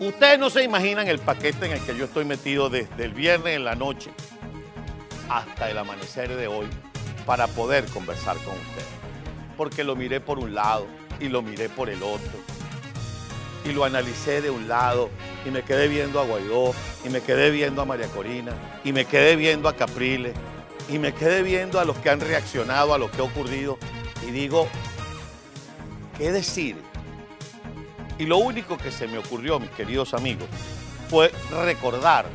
Ustedes no se imaginan el paquete en el que yo estoy metido desde el viernes en la noche hasta el amanecer de hoy para poder conversar con ustedes. Porque lo miré por un lado y lo miré por el otro. Y lo analicé de un lado y me quedé viendo a Guaidó y me quedé viendo a María Corina y me quedé viendo a Capriles y me quedé viendo a los que han reaccionado a lo que ha ocurrido y digo, ¿qué decir? Y lo único que se me ocurrió, mis queridos amigos, fue recordar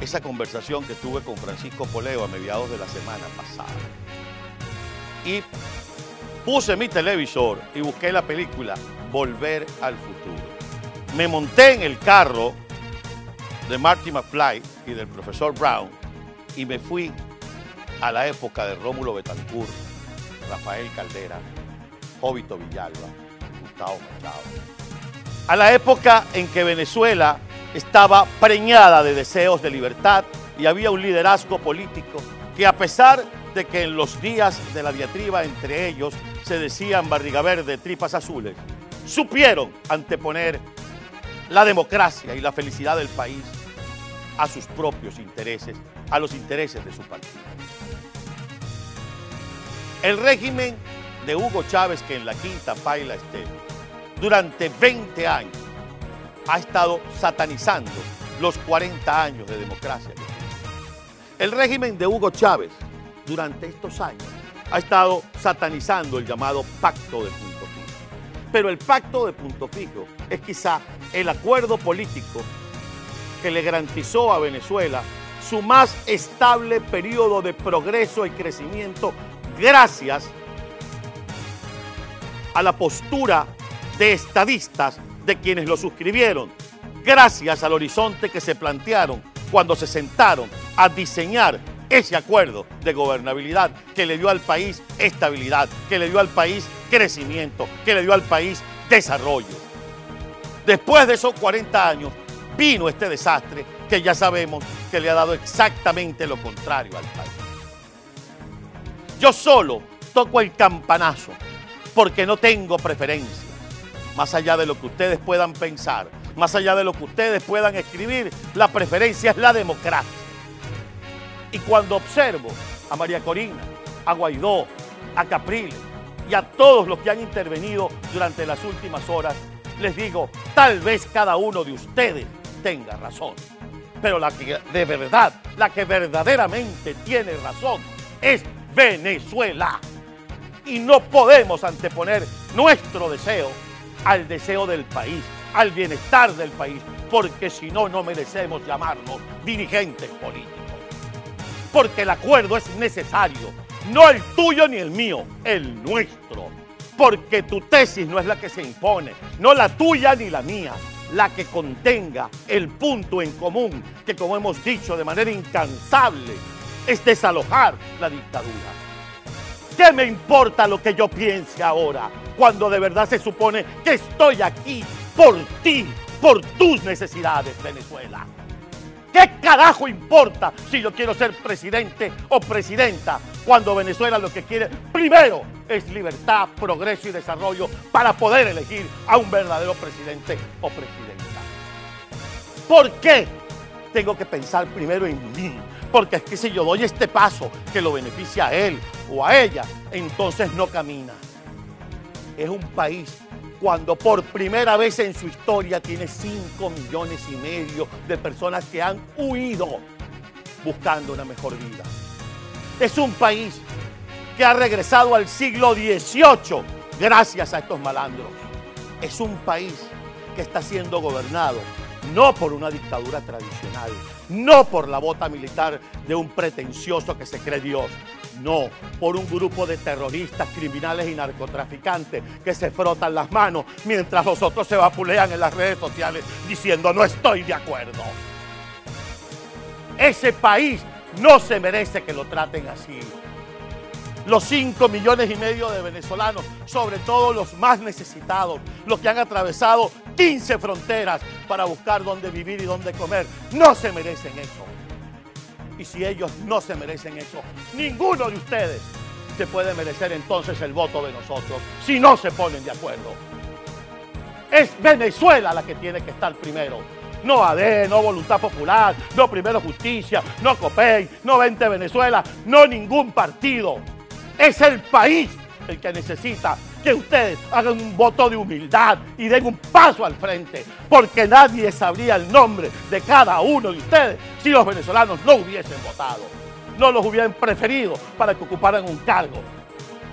esa conversación que tuve con Francisco Poleo a mediados de la semana pasada. Y puse mi televisor y busqué la película Volver al Futuro. Me monté en el carro de Marty McFly y del profesor Brown y me fui a la época de Rómulo Betancourt, Rafael Caldera, Jovito Villalba, A la época en que Venezuela estaba preñada de deseos de libertad y había un liderazgo político que a pesar de que en los días de la diatriba entre ellos se decían barriga verde, tripas azules, supieron anteponer la democracia y la felicidad del país a sus propios intereses, a los intereses de su partido. El régimen de Hugo Chávez, que en la quinta paila esté, durante 20 años ha estado satanizando los 40 años de democracia. El régimen de Hugo Chávez, durante estos años, ha estado satanizando el llamado pacto de punto fijo. Pero el pacto de punto fijo es quizá el acuerdo político que le garantizó a Venezuela su más estable periodo de progreso y crecimiento gracias a la postura de estadistas de quienes lo suscribieron, gracias al horizonte que se plantearon cuando se sentaron a diseñar ese acuerdo de gobernabilidad que le dio al país estabilidad, que le dio al país crecimiento, que le dio al país desarrollo. Después de esos 40 años vino este desastre que ya sabemos que le ha dado exactamente lo contrario al país. Yo solo toco el campanazo porque no tengo preferencia, más allá de lo que ustedes puedan pensar, más allá de lo que ustedes puedan escribir, la preferencia es la democracia. Y cuando observo a María Corina, a Guaidó, a Capriles y a todos los que han intervenido durante las últimas horas, les digo, tal vez cada uno de ustedes tenga razón. Pero la que de verdad, la que verdaderamente tiene razón es Venezuela. Y no podemos anteponer nuestro deseo al deseo del país, al bienestar del país, porque si no, no merecemos llamarnos dirigentes políticos. Porque el acuerdo es necesario, no el tuyo ni el mío, el nuestro. Porque tu tesis no es la que se impone, no la tuya ni la mía, la que contenga el punto en común que, como hemos dicho de manera incansable, es desalojar la dictadura. ¿Qué me importa lo que yo piense ahora, cuando de verdad se supone que estoy aquí por ti, por tus necesidades, Venezuela? ¿Qué carajo importa si yo quiero ser presidente o presidenta cuando Venezuela lo que quiere primero es libertad, progreso y desarrollo para poder elegir a un verdadero presidente o presidenta? ¿Por qué tengo que pensar primero en mí? Porque es que si yo doy este paso que lo beneficia a él o a ella, entonces no camina. Es un país cuando por primera vez en su historia tiene 5 millones y medio de personas que han huido buscando una mejor vida. Es un país que ha regresado al siglo XVIII gracias a estos malandros. Es un país que está siendo gobernado no por una dictadura tradicional, no por la bota militar de un pretencioso que se cree Dios, no, por un grupo de terroristas, criminales y narcotraficantes que se frotan las manos mientras los otros se vapulean en las redes sociales diciendo no estoy de acuerdo. Ese país no se merece que lo traten así. Los 5 millones y medio de venezolanos, sobre todo los más necesitados, los que han atravesado 15 fronteras para buscar dónde vivir y dónde comer, no se merecen eso. Y si ellos no se merecen eso, ninguno de ustedes se puede merecer entonces el voto de nosotros si no se ponen de acuerdo. Es Venezuela la que tiene que estar primero. No AD, no Voluntad Popular, no Primero Justicia, no COPEI, no 20 Venezuela, no ningún partido. Es el país el que necesita que ustedes hagan un voto de humildad y den un paso al frente, porque nadie sabría el nombre de cada uno de ustedes si los venezolanos no hubiesen votado, no los hubieran preferido para que ocuparan un cargo.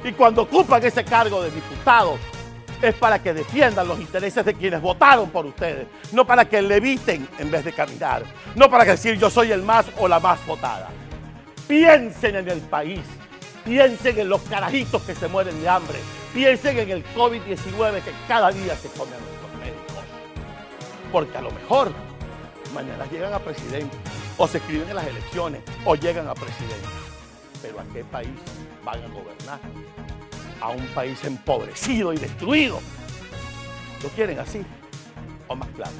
Y cuando ocupan ese cargo de diputado, es para que defiendan los intereses de quienes votaron por ustedes, no para que leviten en vez de caminar, no para decir yo soy el más o la más votada. Piensen en el país, piensen en los carajitos que se mueren de hambre, piensen en el COVID-19 que cada día se come a nuestros médicos. Porque a lo mejor mañana llegan a presidente, o se escriben en las elecciones, o llegan a presidente. Pero ¿a qué país van a gobernar? a un país empobrecido y destruido. ¿Lo quieren así o más claro?